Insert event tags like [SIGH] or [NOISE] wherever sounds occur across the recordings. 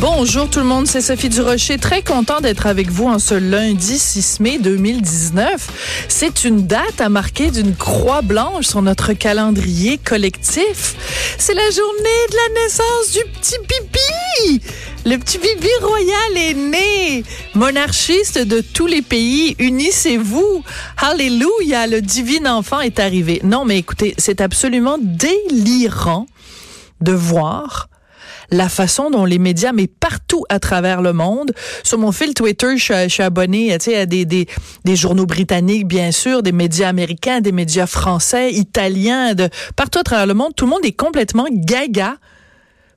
Bonjour tout le monde, c'est Sophie Durocher. Très content d'être avec vous en ce lundi 6 mai 2019. C'est une date à marquer d'une croix blanche sur notre calendrier collectif. C'est la journée de la naissance du petit pipi. Le petit bibi royal est né. Monarchiste de tous les pays, unissez-vous. Alléluia, le divin enfant est arrivé. Non, mais écoutez, c'est absolument délirant de voir la façon dont les médias, mais partout à travers le monde, sur mon fil Twitter, je, suis abonné à des, des, des journaux britanniques, bien sûr, des médias américains, des médias français, italiens, de partout à travers le monde, tout le monde est complètement gaga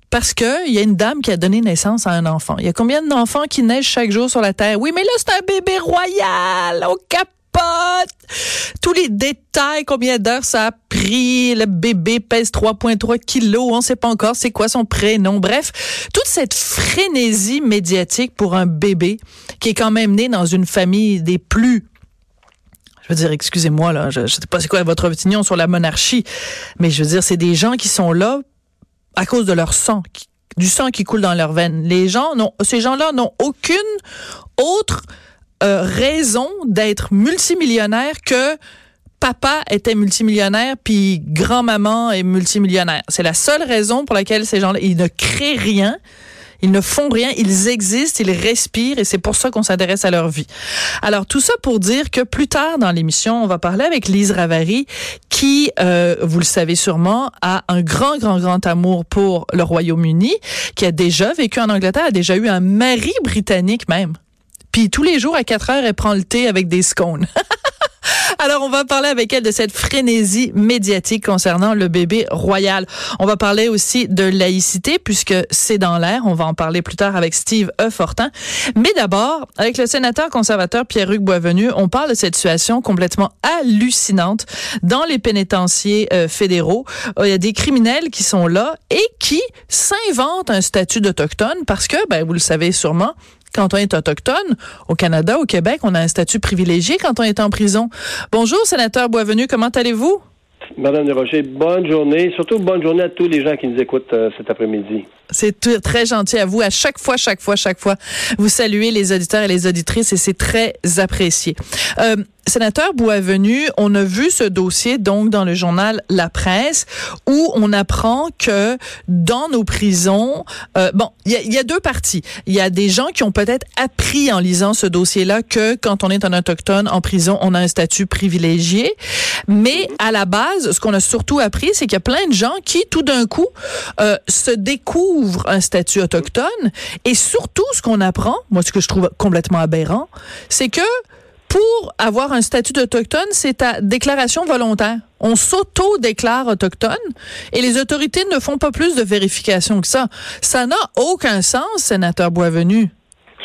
parce que il y a une dame qui a donné naissance à un enfant. Il y a combien d'enfants qui naissent chaque jour sur la terre? Oui, mais là c'est un bébé royal au cap tous les détails, combien d'heures ça a pris, le bébé pèse 3,3 kilos, on sait pas encore c'est quoi son prénom. Bref, toute cette frénésie médiatique pour un bébé qui est quand même né dans une famille des plus je veux dire, excusez-moi, là, je, je sais pas c'est quoi votre opinion sur la monarchie, mais je veux dire, c'est des gens qui sont là à cause de leur sang, du sang qui coule dans leurs veines. Les gens, ces gens-là n'ont aucune autre euh, raison d'être multimillionnaire que papa était multimillionnaire puis grand-maman est multimillionnaire. C'est la seule raison pour laquelle ces gens-là, ils ne créent rien. Ils ne font rien, ils existent, ils respirent et c'est pour ça qu'on s'intéresse à leur vie. Alors tout ça pour dire que plus tard dans l'émission, on va parler avec Lise Ravary qui, euh, vous le savez sûrement, a un grand, grand, grand amour pour le Royaume-Uni, qui a déjà vécu en Angleterre, a déjà eu un mari britannique même. Puis tous les jours à 4 heures, elle prend le thé avec des scones. [LAUGHS] Alors, on va parler avec elle de cette frénésie médiatique concernant le bébé royal. On va parler aussi de laïcité puisque c'est dans l'air. On va en parler plus tard avec Steve E. Fortin. Mais d'abord, avec le sénateur conservateur Pierre-Hugues Boisvenu, on parle de cette situation complètement hallucinante dans les pénitenciers euh, fédéraux. Il y a des criminels qui sont là et qui s'inventent un statut d'autochtone parce que, ben, vous le savez sûrement, quand on est autochtone, au Canada, au Québec, on a un statut privilégié quand on est en prison. Bonjour, sénateur Boisvenu, comment allez-vous? Madame de Rocher, bonne journée. Surtout bonne journée à tous les gens qui nous écoutent euh, cet après-midi. C'est très gentil à vous. À chaque fois, chaque fois, chaque fois, vous saluez les auditeurs et les auditrices et c'est très apprécié. Euh, sénateur Boisvenu, on a vu ce dossier donc dans le journal La Presse où on apprend que dans nos prisons, euh, bon, il y a, deux parties. Il y a des gens qui ont peut-être appris en lisant ce dossier-là que quand on est un autochtone en prison, on a un statut privilégié. Mais à la base, ce qu'on a surtout appris, c'est qu'il y a plein de gens qui, tout d'un coup, euh, se découvrent un statut autochtone. Et surtout, ce qu'on apprend, moi, ce que je trouve complètement aberrant, c'est que pour avoir un statut d'autochtone, c'est ta déclaration volontaire. On s'auto-déclare autochtone et les autorités ne font pas plus de vérification que ça. Ça n'a aucun sens, sénateur Boisvenu.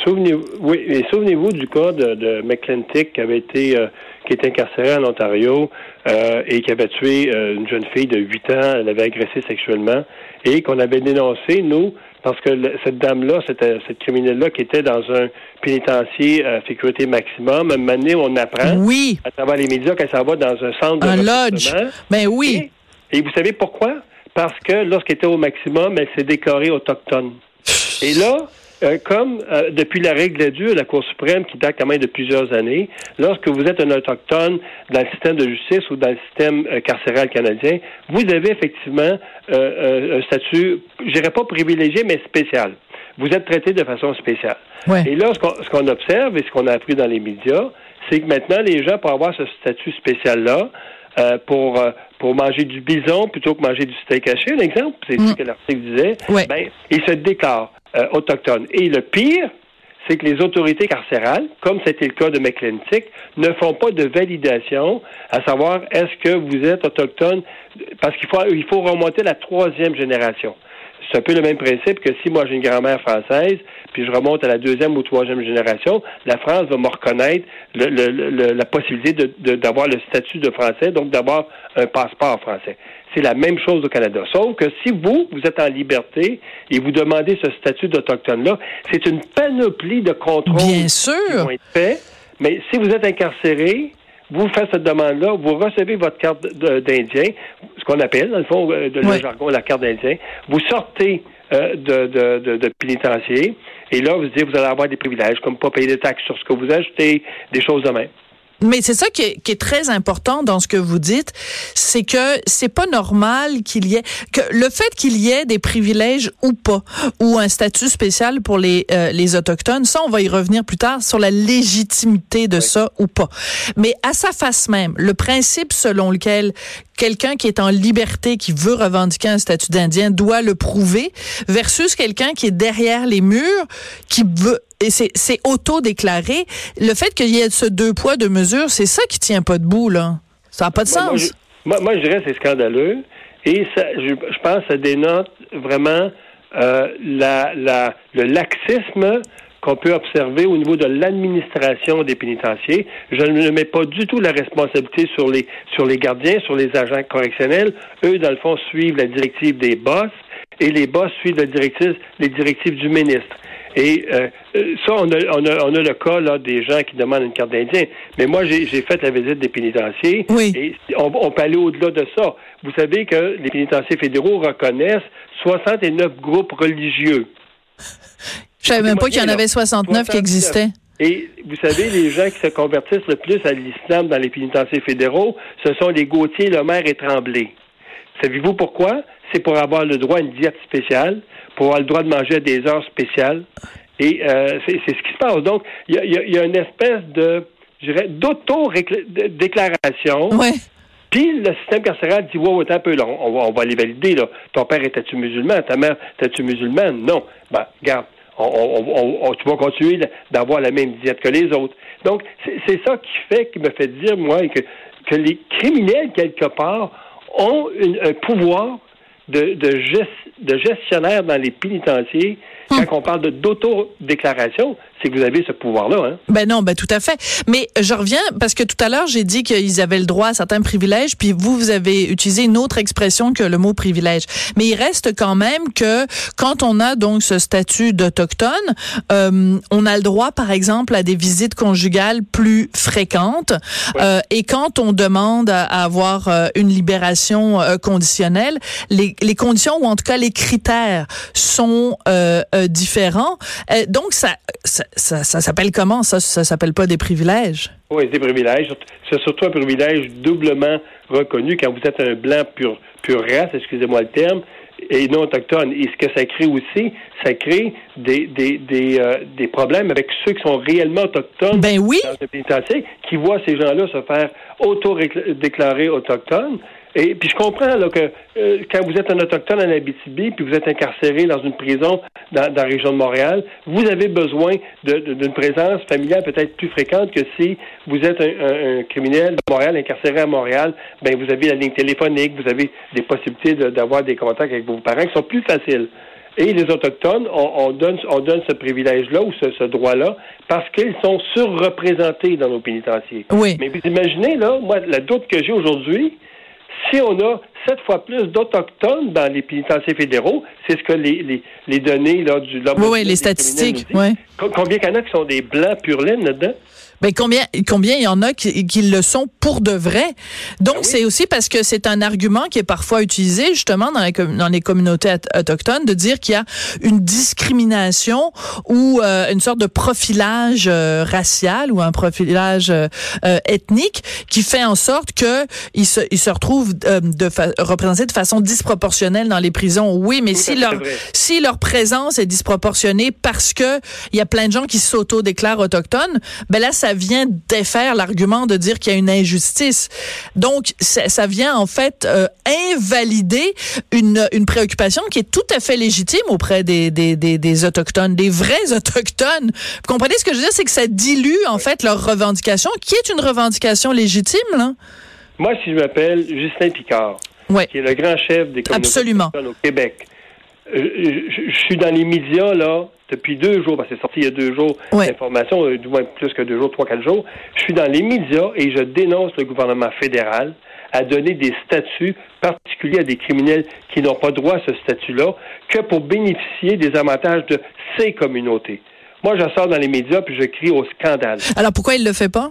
Souvenez-vous, oui, souvenez-vous du cas de, de qui avait été euh, qui était incarcéré en Ontario euh, et qui avait tué euh, une jeune fille de 8 ans, elle avait agressé sexuellement et qu'on avait dénoncé, nous, parce que cette dame-là, cette, cette criminelle-là qui était dans un pénitencier à sécurité maximum, un moment donné, on apprend oui. à travers les médias qu'elle s'en va dans un centre un de lodge. Ben oui. Et, vous savez pourquoi? Parce que lorsqu'elle était au maximum, elle s'est déclarée autochtone. Et là, euh, comme euh, depuis la règle de la Cour suprême, qui date quand même de plusieurs années, lorsque vous êtes un autochtone dans le système de justice ou dans le système euh, carcéral canadien, vous avez effectivement un statut, je dirais pas privilégié, mais spécial. Vous êtes traité de façon spéciale. Et là, ce qu'on observe et ce qu'on a appris dans les médias, c'est que maintenant, les gens, pour avoir ce statut spécial-là, pour pour manger du bison plutôt que manger du steak haché, un exemple, c'est ce mm. que l'article disait, ben, ils se déclarent. Euh. Et le pire, c'est que les autorités carcérales, comme c'était le cas de McClintic, ne font pas de validation à savoir est-ce que vous êtes autochtone, parce qu'il faut, il faut remonter la troisième génération. C'est un peu le même principe que si moi j'ai une grand-mère française, puis je remonte à la deuxième ou troisième génération, la France va me reconnaître la possibilité d'avoir le statut de français, donc d'avoir un passeport français. C'est la même chose au Canada. Sauf que si vous, vous êtes en liberté et vous demandez ce statut d'autochtone-là, c'est une panoplie de contrôles Bien sûr. qui vont être faits. Mais si vous êtes incarcéré, vous faites cette demande-là, vous recevez votre carte d'Indien, ce qu'on appelle, dans le fond, euh, de le jargon, la carte d'Indien. Vous sortez euh, de, de, de, pénitencier, et là, vous dites, vous allez avoir des privilèges, comme pas payer des taxes sur ce que vous achetez, des choses de même. Mais c'est ça qui est, qui est, très important dans ce que vous dites, c'est que c'est pas normal qu'il y ait que le fait qu'il y ait des privilèges ou pas ou un statut spécial pour les euh, les autochtones, ça on va y revenir plus tard sur la légitimité de ça ou pas. Mais à sa face même, le principe selon lequel quelqu'un qui est en liberté, qui veut revendiquer un statut d'Indien, doit le prouver, versus quelqu'un qui est derrière les murs, qui veut et c'est auto-déclaré. Le fait qu'il y ait ce deux poids, deux mesures, c'est ça qui tient pas debout, là. Ça n'a pas de sens. Moi, je, dirais que c'est scandaleux. Et ça, je, pense que ça dénote vraiment euh, la, la, le laxisme qu'on peut observer au niveau de l'administration des pénitenciers. Je ne mets pas du tout la responsabilité sur les, sur les gardiens, sur les agents correctionnels. Eux, dans le fond, suivent la directive des boss et les boss suivent la directive, les directives du ministre. Et euh, ça, on a, on, a, on a le cas là, des gens qui demandent une carte d'Indien. Mais moi, j'ai fait la visite des pénitenciers. Oui. Et on, on peut aller au-delà de ça. Vous savez que les pénitenciers fédéraux reconnaissent 69 groupes religieux. Je savais même pas qu'il y en avait 69 qui existaient. Et vous savez, les gens qui se convertissent le plus à l'islam dans les pénitenciers fédéraux, ce sont les Gauthier, Lemaire et Tremblay. Savez-vous pourquoi? C'est pour avoir le droit à une diète spéciale, pour avoir le droit de manger à des heures spéciales. Et euh, c'est ce qui se passe. Donc, il y a, une espèce de, je dirais, d'auto-déclaration. Ouais. Puis le système carcéral dit wow, un peu là, on va, on va les valider là. Ton père était-tu musulman, ta mère était-tu musulmane? Non. Ben, regarde, on, tu vas continuer d'avoir la même diète que les autres. Donc, c'est ça qui fait, qui me fait dire, moi, que, que les criminels, quelque part, ont un pouvoir de, de, de gestionnaire dans les pénitenciers quand on parle d'autodéclaration, c'est que vous avez ce pouvoir-là. Hein? Ben non, ben tout à fait. Mais je reviens parce que tout à l'heure, j'ai dit qu'ils avaient le droit à certains privilèges, puis vous, vous avez utilisé une autre expression que le mot privilège. Mais il reste quand même que quand on a donc ce statut d'autochtone, euh, on a le droit, par exemple, à des visites conjugales plus fréquentes. Euh, et quand on demande à, avoir euh, une libération euh, conditionnelle, les, les, conditions ou en tout cas les critères sont euh, différents. Euh, donc, ça, ça, ça, s'appelle comment? Ça, ça s'appelle pas des privilèges? Oui, des privilèges. C'est surtout un privilège doublement reconnu quand vous êtes un blanc pur, pur race, excusez-moi le terme, et non autochtone. Et ce que ça crée aussi, ça crée des, des, des, euh, des problèmes avec ceux qui sont réellement autochtones ben oui. dans qui voient ces gens-là se faire auto-déclarer autochtones et puis je comprends là, que euh, quand vous êtes un autochtone en Abitibi, puis vous êtes incarcéré dans une prison dans, la région de Montréal, vous avez besoin d'une présence familiale peut-être plus fréquente que si vous êtes un, criminel de Montréal incarcéré à Montréal. Ben vous avez la ligne téléphonique, vous avez des possibilités d'avoir des contacts avec vos parents qui sont plus faciles. Et les Autochtones, on, donne, on donne ce privilège-là ou ce, ce droit-là parce qu'ils sont surreprésentés dans nos pénitenciers. Oui. Mais vous imaginez, là, moi, la doute que j'ai aujourd'hui, si on a sept fois plus d'Autochtones dans les pénitenciers fédéraux, c'est ce que les, les, les données là, du Oui, oui, les statistiques. Oui. Combien il y en a qui sont des blancs pur laine là-dedans? Mais combien, combien il y en a qui, qui le sont pour de vrai? Donc, ah c'est aussi parce que c'est un argument qui est parfois utilisé justement dans les, dans les communautés autochtones de dire qu'il y a une discrimination ou euh, une sorte de profilage euh, racial ou un profilage euh, ethnique qui fait en sorte que ils se, ils se retrouvent de représentés de façon disproportionnelle dans les prisons. Oui, mais si leur, si leur présence est disproportionnée parce que il y a plein de gens qui s'auto-déclarent autochtones, ben là, ça ça vient défaire l'argument de dire qu'il y a une injustice. Donc, ça, vient en fait euh, invalider une, une préoccupation qui est tout à fait légitime auprès des, des, des, des autochtones, des vrais autochtones. Vous comprenez ce que je veux dire? C'est que ça dilue en fait leur revendication, qui est une revendication légitime. Là? Moi, si je m'appelle Justin Picard, qui est le grand chef des communautés autochtones au Québec, je, suis dans les médias, là, depuis deux jours, parce que c'est sorti il y a deux jours, l'information, euh, du moins plus que deux jours, trois, quatre jours. Je suis dans les médias et je dénonce le gouvernement fédéral à donner des statuts particuliers à des criminels qui n'ont pas droit à ce statut-là que pour bénéficier des avantages de ces communautés. Moi, je sors dans les médias puis je crie au scandale. Alors pourquoi il ne le fait pas?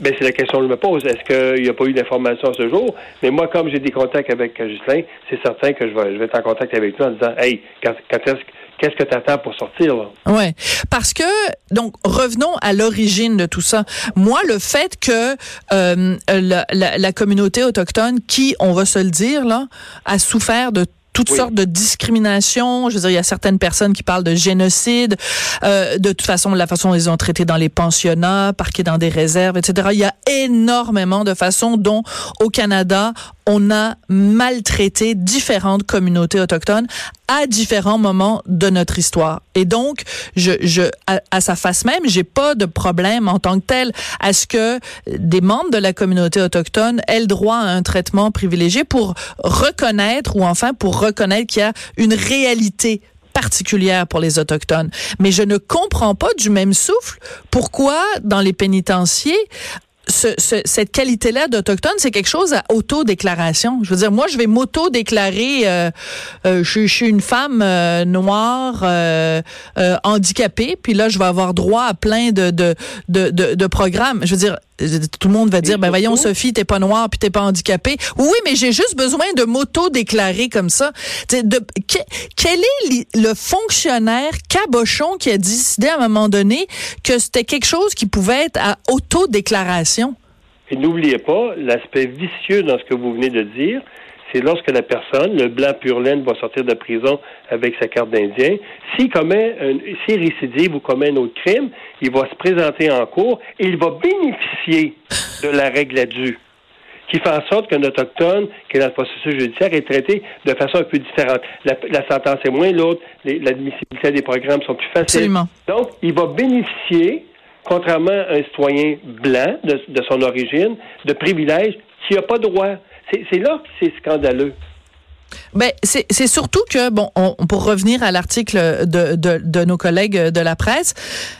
Ben, c'est la question que je me pose. Est-ce qu'il n'y a pas eu d'information ce jour? Mais moi, comme j'ai des contacts avec Justin, c'est certain que je vais, je vais être en contact avec lui en disant Hey, quand, est-ce qu'est-ce que tu attends pour sortir? Oui, parce que, donc, revenons à l'origine de tout ça. Moi, le fait que euh, la, la, communauté autochtone, qui, on va se le dire, là, a souffert de toutes sortes de discriminations. Je veux dire, il y a certaines personnes qui parlent de génocide. Euh, de toute façon, la façon dont ils ont traité dans les pensionnats, parqués dans des réserves, etc. Il y a énormément de façons dont, au Canada, on a maltraité différentes communautés autochtones à différents moments de notre histoire. Et donc, je, je, à, sa face même, j'ai pas de problème en tant que tel à ce que des membres de la communauté autochtone aient le droit à un traitement privilégié pour reconnaître ou enfin pour reconnaître qu'il y a une réalité particulière pour les autochtones. Mais je ne comprends pas du même souffle pourquoi dans les pénitenciers ce, cette qualité-là d'autochtone, c'est quelque chose à autodéclaration. Je veux dire, moi, je vais m'auto-déclarer, euh, euh, je, je, suis une femme euh, noire euh, euh, handicapée, puis là, je vais avoir droit à plein de, de, de, de, de programmes. Je veux dire, tout le monde va dire, ben voyons, Sophie, t'es pas noire puis t'es pas handicapée. Oui, mais j'ai juste besoin de m'auto-déclarer comme ça. De, quel est le fonctionnaire cabochon qui a décidé à un moment donné que c'était quelque chose qui pouvait être à auto-déclaration? Et n'oubliez pas l'aspect vicieux dans ce que vous venez de dire, c'est lorsque la personne, le blanc pur laine, va sortir de prison avec sa carte d'Indien. S'il commet, s'il récidive ou commet un autre crime, il va se présenter en cours et il va bénéficier de la règle à due qui fait en sorte qu'un autochtone qui est dans le processus judiciaire est traité de façon un peu différente. La, sentence est moins lourde, l'admissibilité des programmes sont plus faciles. Donc, il va bénéficier, contrairement à un citoyen blanc de, de son origine, de privilèges qui n'a pas droit. C'est là que c'est scandaleux. Ben, c'est surtout que, bon, on, pour revenir à l'article de, de, de, nos collègues de la presse,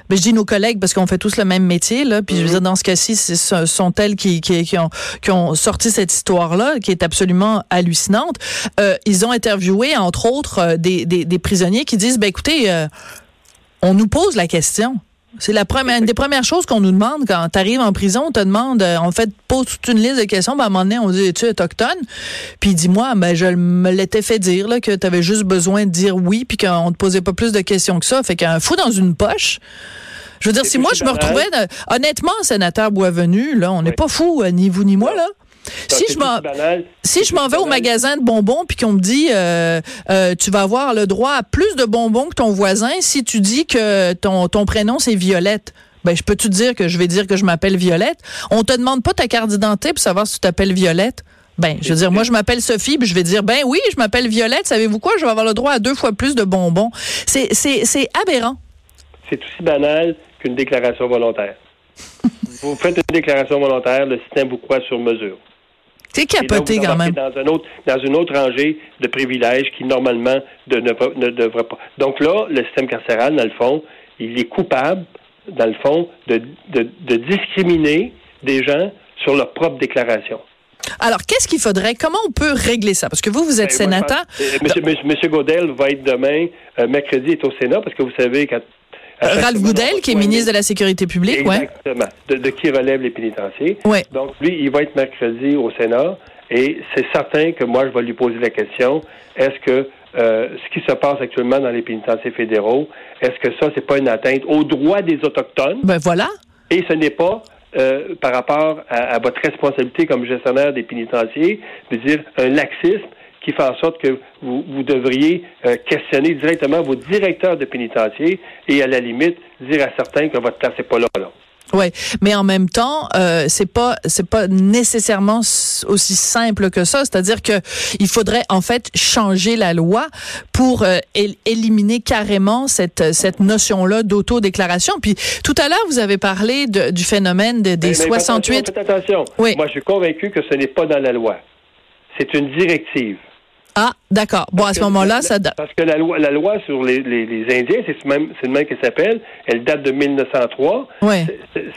ben, je dis nos collègues parce qu'on fait tous le même métier, là, puis je veux mm-hmm. dire, dans ce cas-ci, ce sont elles qui, qui, qui, ont, qui ont sorti cette histoire-là, qui est absolument hallucinante. Euh, ils ont interviewé, entre autres, euh, des, des, des, prisonniers qui disent, ben écoutez, euh, on nous pose la question. C'est la première, une des premières choses qu'on nous demande quand tu arrives en prison. On te demande, euh, on fait pose toute une liste de questions. Ben, à un moment donné, on dit, es-tu autochtone? Puis dis-moi, ben, je me l'étais fait dire là, que tu avais juste besoin de dire oui, puis qu'on te posait pas plus de questions que ça. Fait qu'un fou dans une poche. Je veux dire, si moi je me retrouvais, honnêtement, sénateur Boisvenu, là, on n'est pas fou, euh, ni vous ni moi, là. Si je m'en si je m'en vais au magasin de bonbons puis qu'on me dit euh, euh, tu vas avoir le droit à plus de bonbons que ton voisin si tu dis que ton ton prénom c'est Violette. Ben je peux te dire que je vais dire que je m'appelle Violette? On te demande pas ta carte d'identité pour savoir si tu t'appelles Violette. Ben, je veux dire, moi, je m'appelle Sophie, puis je vais dire, ben oui, je m'appelle Violette. Savez-vous quoi? Je vais avoir le droit à deux fois plus de bonbons. C'est, c'est, c'est aberrant. C'est aussi banal qu'une déclaration volontaire. [LAUGHS] vous faites une déclaration volontaire, le système vous croit sur mesure. C'est capoté quand même. Dans, un autre, dans une autre rangée de privilèges qui, normalement, de, ne, ne devrait pas. Donc là, le système carcéral, dans le fond, il est coupable, dans le fond, de, de, de discriminer des gens sur leur propre déclaration. Alors, qu'est-ce qu'il faudrait? Comment on peut régler ça? Parce que vous, vous êtes ben, sénateur. monsieur, monsieur, Godel va être demain, euh, mercredi, est au Sénat, parce que vous savez, quand Ralph Goudel, qui est ministre de la Sécurité publique, oui. Exactement. De, qui relève les pénitenciers. Ouais. Donc, lui, il va être mercredi au Sénat et c'est certain que moi, je vais lui poser la question est-ce que euh, ce qui se passe actuellement dans les pénitenciers fédéraux, est-ce que ça, c'est pas une atteinte aux droits des Autochtones? Ben voilà. Et ce n'est pas euh, par rapport à, à, votre responsabilité comme gestionnaire des pénitenciers, de dire un laxisme qui fait en sorte que vous, vous devriez euh, questionner directement vos directeurs de pénitencier et à la limite dire à certains que votre place n'est pas là. là. Ouais, mais en même temps, euh, c'est pas c'est pas nécessairement aussi simple que ça. C'est-à-dire que il faudrait en fait changer la loi pour euh, éliminer carrément cette cette notion-là d'autodéclaration. Puis tout à l'heure, vous avez parlé de, du phénomène de, des mais, 68. Attention, attention. Oui. Moi, je suis convaincu que ce n'est pas dans la loi. C'est une directive. Ah, d'accord. Bon, à ce moment-là, ça date. Parce que la loi, la loi sur les, les, les Indiens, c'est même, c'est le même qu'elle s'appelle. Elle date de 1903. Ouais.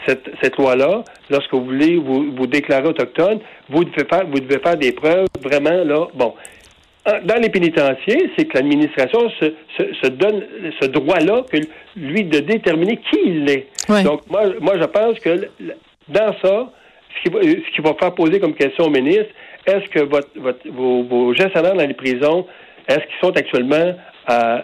Cette, cette loi-là, lorsque vous voulez vous, vous déclarer autochtone, vous devez faire, vous devez faire des preuves vraiment là. Bon, dans les pénitentiaires, c'est que l'administration se, se, se, donne ce droit-là, que lui, de déterminer qui il est. Ouais. Donc, moi, moi, je pense que dans ça, ce qui va, qui va faire poser comme question au ministre, est-ce que votre, vos, vos gestionnaires dans les prisons, est-ce qu'ils sont actuellement euh,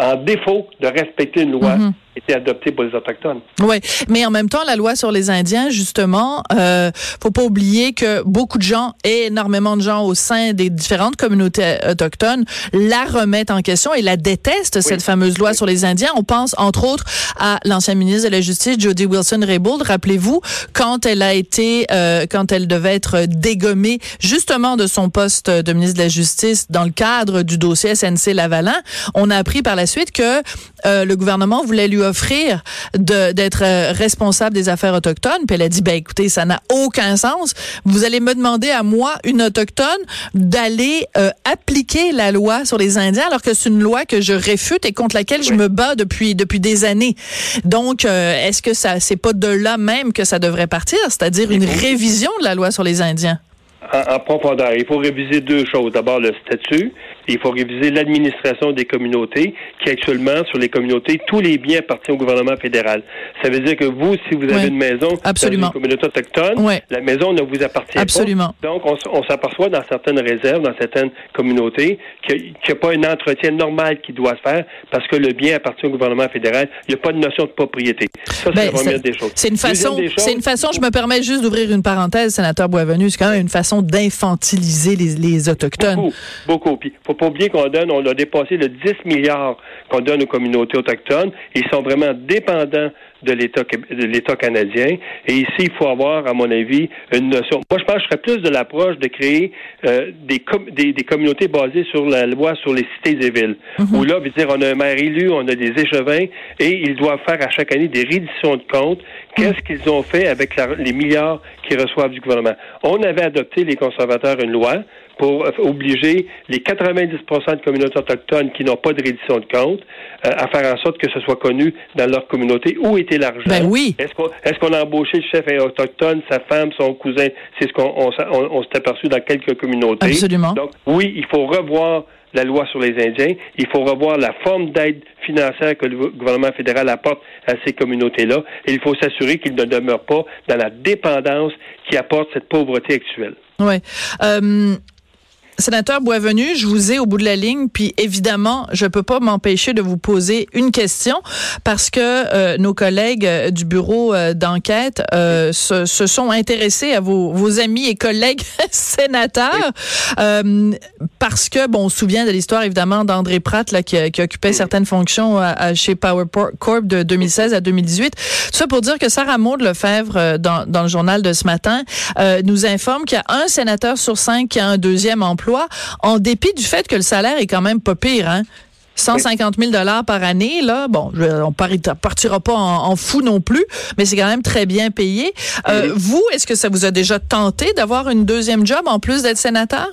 en défaut de respecter une loi? Mhm. a été adoptée pour les Autochtones? Oui, mais en même temps, la loi sur les Indiens, justement, euh, faut pas oublier que beaucoup de gens, et énormément de gens au sein des différentes communautés autochtones, la remettent en question et la détestent, cette fameuse loi sur les Indiens. On pense, entre autres, à l'ancien ministre de la Justice, Jody Wilson-Raybould. Rappelez-vous, quand elle a été, euh, quand elle devait être dégommée, justement, de son poste de ministre de la Justice dans le cadre du dossier SNC-Lavalin, on a appris par la suite que euh, le gouvernement voulait lui offrir d'être euh, responsable des affaires autochtones. Puis elle a dit, ben écoutez, ça n'a aucun sens. Vous allez me demander à moi, une autochtone, d'aller euh, appliquer la loi sur les Indiens, alors que c'est une loi que je réfute et contre laquelle je me bats depuis depuis des années. Donc, euh, est-ce que ça, c'est pas de là même que ça devrait partir, c'est-à-dire une révision de la loi sur les Indiens? En, en profondeur. Il faut réviser deux choses. D'abord, le statut. Il faut réviser l'administration des communautés, qui actuellement, sur les communautés, tous les biens appartiennent au gouvernement fédéral. Ça veut dire que vous, si vous avez Oui. une maison Absolument. dans une communauté autochtone, Oui. la maison ne vous appartient Absolument. pas. Donc, on, s'aperçoit dans certaines réserves, dans certaines communautés, qu'il n'y a pas un entretien normal qui doit se faire parce que le bien appartient au gouvernement fédéral. Il n'y a pas de notion de propriété. Ça, c'est Ben, la première des choses. C'est une façon, c'est une façon, je me permets juste d'ouvrir une parenthèse, sénateur Boisvenu, c'est quand même une façon d'infantiliser les, les Autochtones. Beaucoup, beaucoup. Puis, faut pas oublier qu'on donne, on a dépassé le 10 milliards qu'on donne aux communautés autochtones. Ils sont vraiment dépendants de l'État, qué- de l'État canadien. Et ici, il faut avoir, à mon avis, une notion. Moi, je pense que je serais plus de l'approche de créer euh, des, com- des, des communautés basées sur la loi sur les cités et villes. Où là, veut dire, on a un maire élu, on a des échevins, et ils doivent faire à chaque année des redditions de comptes. Qu'est-ce qu'ils ont fait avec la- les milliards qu'ils reçoivent du gouvernement? On avait adopté, les conservateurs, une loi pour euh, obliger les 90 de communautés autochtones qui n'ont pas de reddition de compte euh, à faire en sorte que ce soit connu dans leur communauté où était l'argent. Ben oui. Est-ce qu'on a embauché le chef autochtone, sa femme, son cousin? C'est ce qu'on on, s'est- on- on s'est aperçu dans quelques communautés. Absolument. Donc, oui, il faut revoir la loi sur les Indiens. Il faut revoir la forme d'aide financière que le gouvernement fédéral apporte à ces communautés-là. Et il faut s'assurer qu'ils ne demeurent pas dans la dépendance qui apporte cette pauvreté actuelle. Ouais. Euh, Sénateur Boisvenu, je vous ai au bout de la ligne, puis évidemment, je peux pas m'empêcher de vous poser une question parce que euh, nos collègues euh, du bureau euh, d'enquête euh, se, se sont intéressés à vos, vos amis et collègues [LAUGHS] sénateurs. Euh, parce que bon, on se souvient de l'histoire évidemment d'André Pratt là qui, qui occupait certaines fonctions à- à- chez Power Corp de 2016 à 2018. Tout ça pour dire que Sarah Maud Lefebvre dans, dans le journal de ce matin euh, nous informe qu'il y a un sénateur sur cinq qui a un deuxième emploi en dépit du fait que le salaire est quand même pas pire hein. 150 000 dollars par année, là, bon, je, on partira pas en, en fou non plus, mais c'est quand même très bien payé. Euh, Vous, est-ce que ça vous a déjà tenté d'avoir une deuxième job en plus d'être sénateur?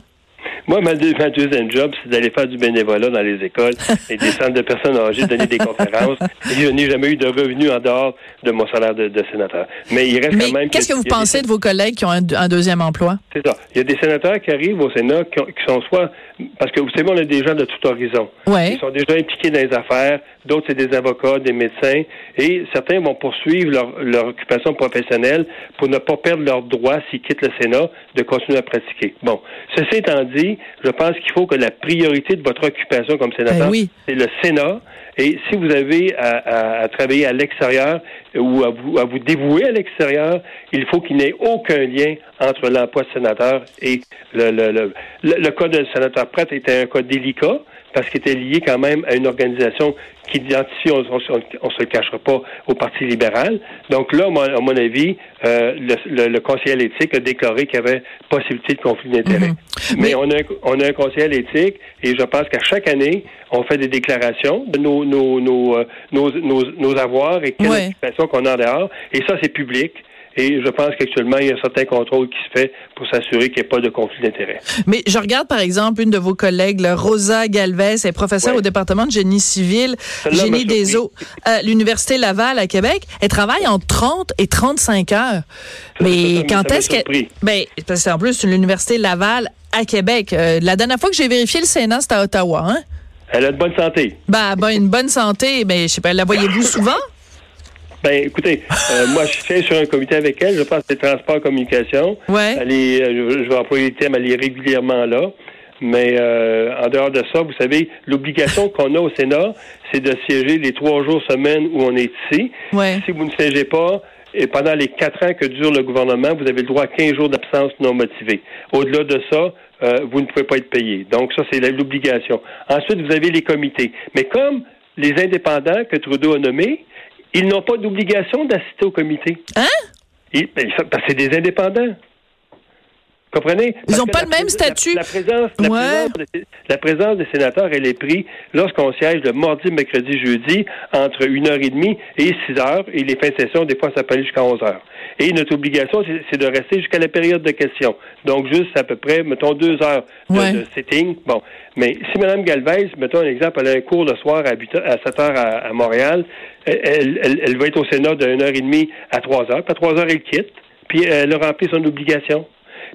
Moi, ma, deux- ma deuxième job, c'est d'aller faire du bénévolat dans les écoles [LAUGHS] et des centres de personnes âgées, donner des conférences. Et je n'ai jamais eu de revenus en dehors de mon salaire de, de sénateur. Mais il reste Mais quand même... qu'est-ce que vous des- pensez de vos collègues qui ont un, un deuxième emploi? C'est ça. Il y a des sénateurs qui arrivent au Sénat qui, ont- qui sont soit... Parce que vous savez, on a des gens de tout horizon. Ouais. Ils sont déjà impliqués dans les affaires. D'autres, c'est des avocats, des médecins. Et certains vont poursuivre leur, leur occupation professionnelle pour ne pas perdre leurs droits s'ils quittent le Sénat de continuer à pratiquer. Bon. Ceci étant dit, je pense qu'il faut que la priorité de votre occupation comme sénateur, Ben oui. c'est le Sénat. Et si vous avez à, travailler à l'extérieur ou à vous, à vous dévouer à l'extérieur, il faut qu'il n'y ait aucun lien entre l'emploi de sénateur et le, le, le, le, le cas de sénateur Pratt était un cas délicat parce qu'il était lié quand même à une organisation qui identifie, on ne se le cachera pas, au Parti libéral. Donc là, à mon avis, euh, le, le, le conseiller à l'éthique a déclaré qu'il y avait possibilité de conflit d'intérêts. Mhm. Mais, Mais- on, a, un- on a un conseiller à l'éthique et je pense qu'à chaque année, on fait des déclarations de nos, nos, nos, euh, nos, nos, nos avoirs et quelle Ouais. qu'on a en dehors. Et ça, c'est public. Et je pense qu'actuellement, il y a un certain contrôle qui se fait pour s'assurer qu'il n'y ait pas de conflit d'intérêts. Mais je regarde, par exemple, une de vos collègues, Rosa Galvez, est professeure au département de génie civil, génie des eaux, à l'Université Laval à Québec. Elle travaille en 30 et 35 heures. Mais quand est-ce qu'elle... Ben, parce que en plus, l'Université Laval à Québec. Euh, la dernière fois que j'ai vérifié le Sénat, c'était à Ottawa, hein? Elle a de bonne santé. Ben, ben une bonne santé, mais je sais pas, la voyez-vous [LAUGHS] souvent? Ben, écoutez, euh, [LAUGHS] moi, je suis sur un comité avec elle. Je pense que c'est transport communication. Ouais. Elle est, euh, je, vais employer le terme, elle est régulièrement là. Mais euh, en dehors de ça, vous savez, l'obligation [LAUGHS] qu'on a au Sénat, c'est de siéger les trois jours semaine où on est ici. Ouais. Si vous ne siégez pas, et pendant les quatre ans que dure le gouvernement, vous avez le droit à 15 jours d'absence non motivée. Au-delà de ça, euh, vous ne pouvez pas être payé. Donc ça, c'est l'obligation. Ensuite, vous avez les comités. Mais comme les indépendants que Trudeau a nommés, ils n'ont pas d'obligation d'assister au comité. Hein? Et, ben, parce que c'est des indépendants. Comprenez? Ils n'ont pas le même statut. La, présence, la, ouais. présence de, la, présence, des sénateurs, elle est prise lorsqu'on siège le mardi, mercredi, jeudi, entre une heure et demie et six heures, et les fins de session, des fois, ça peut aller jusqu'à 11 heures. Et notre obligation, c'est de rester jusqu'à la période de questions. Donc, juste à peu près, mettons, deux heures de, ouais. de sitting. Bon. Mais si Mme Galvez, mettons un exemple, elle a un cours le soir à, 8 à 7 heures à, à Montréal, elle, elle, elle, va être au Sénat de 1 heure et demie à 3 heures. Puis à 3 heures, elle quitte. Puis elle a rempli son obligation.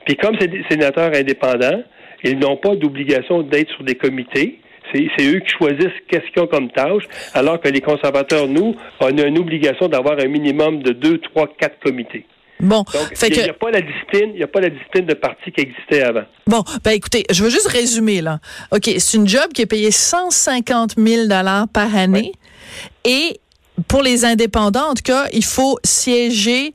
Puis comme c'est des sénateurs indépendants, ils n'ont pas d'obligation d'être sur des comités. C'est eux qui choisissent qu'est-ce qu'ils ont comme tâche, alors que les conservateurs, nous, on a une obligation d'avoir un minimum de deux, trois, quatre comités. Bon, Donc, fait il n'y que... a, pas la discipline, il n'y a pas la discipline de parti qui existait avant. Bon, ben écoutez, je veux juste résumer là. Ok, c'est une job qui est payée 150 000 dollars par année, Oui. et pour les indépendants, en tout cas, il faut siéger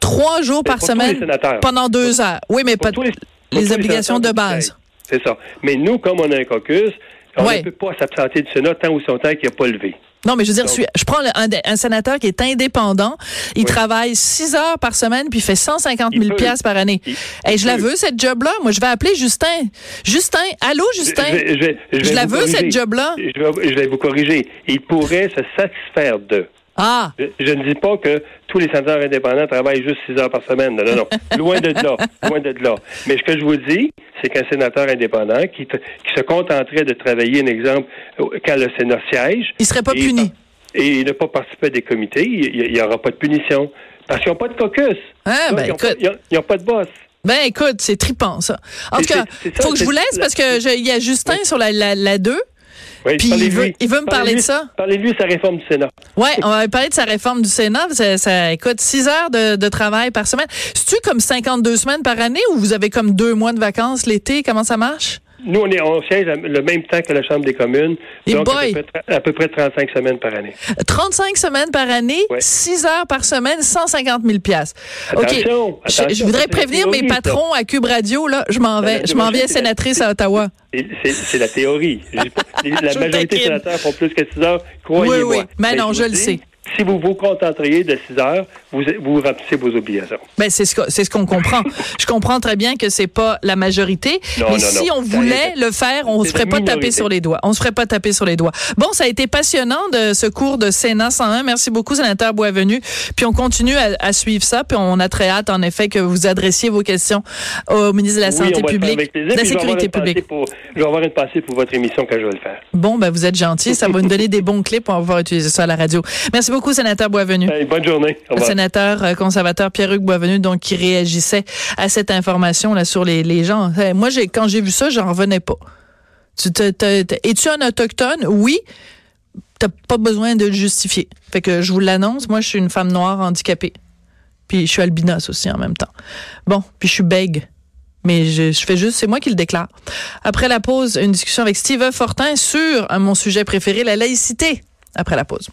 trois jours par semaine pendant deux heures. Oui, mais pas les, les, obligations de base. C'est ça. Mais nous, comme on a un caucus, on Ouais. ne peut pas s'absenter du Sénat tant ou son temps qu'il n'a pas levé. Non, mais je veux dire, Donc- je prends un, un sénateur qui est indépendant. Il Oui. travaille six heures par semaine puis il fait 150 Il 000 peut. piastres par année. Et je la veux, cette job-là. Moi, je vais appeler Justin. Justin, allô, Justin? Je, je vais- je vais Je la veux, corriger. cette job-là. Je vais, je vais vous corriger. Il pourrait se satisfaire de. Ah, Je, je ne dis pas que tous les sénateurs indépendants travaillent juste six heures par semaine. Non, non, non. [LAUGHS] loin de là. Loin de là. Mais ce que je vous dis, c'est qu'un sénateur indépendant qui, qui se contenterait de travailler, un exemple, quand le Sénat siège. il serait pas et- puni. Et ne pas participer à des comités, il n'y aura pas de punition. Parce qu'ils n'ont pas de caucus. Ah, Donc, ben, ils n'ont pas, n'ont pas de boss. Ben écoute, c'est tripant ça. En tout cas, ça, faut que je vous laisse parce que il y a Justin Oui. sur la, la, la 2. Oui, Puis il veut- il veut me parler de ça. Parlez-lui de sa réforme du Sénat. Ouais, on va parler de sa réforme du Sénat. Ça, ça écoute 6 heures de, de travail par semaine. C'est-tu comme 52 semaines par année ou vous avez comme deux mois de vacances l'été? Comment ça marche? Nous, on, est, on siège à- le même temps que la Chambre des communes. Et donc, à peu, près, à peu près 35 semaines par année. 35 semaines par année, Ouais. 6 heures par semaine, 150 000 piastres. OK. Attention, Je, attention, je voudrais prévenir mes ça. patrons à Cube Radio, là. Je m'en vais. Je m'en c'est la- sénatrice à Ottawa. C'est la théorie. [LAUGHS] La majorité des sénateurs font plus que 6 heures, Oui, croyez-moi. oui. Mais non, je le sais. Si vous vous contenteriez de 6 heures, vous, vous remplissez vos obligations. Ben c'est ce que- c'est ce qu'on comprend. [LAUGHS] Je comprends très bien que c'est pas la majorité, Non, mais non, si non. on voulait le faire, on se ferait pas taper sur les doigts. On se ferait pas taper sur les doigts. Bon, ça a été passionnant de ce cours de Sénat 101. Merci beaucoup, sénateur Boisvenu. Puis on continue à, à suivre ça. Puis on a très hâte, en effet, que vous adressiez vos questions au ministre de la Oui, Santé publique, de la sécurité publique. Pour, je vais avoir une pensée pour votre émission quand je vais le faire. Bon, ben vous êtes gentil. Ça va nous donner des bons clips. Va pouvoir utiliser ça à la radio. Merci beaucoup, sénateur Boisvenu. Hey, bonne journée. Au sénateur euh, conservateur Pierre-Hugues Boisvenu, donc, qui réagissait à cette information là sur les, les gens. Moi, j'ai quand j'ai vu ça, j'en revenais pas. Tu te, te- te- Es-tu un autochtone? Oui. T'as pas besoin de le justifier. Fait que je vous l'annonce, moi, je suis une femme noire handicapée. Puis je suis albinos aussi en même temps. Bon, puis je suis bègue. Mais je, je fais juste, c'est moi qui le déclare. Après la pause, une discussion avec Steve Fortin sur euh, mon sujet préféré, la laïcité. Après la pause.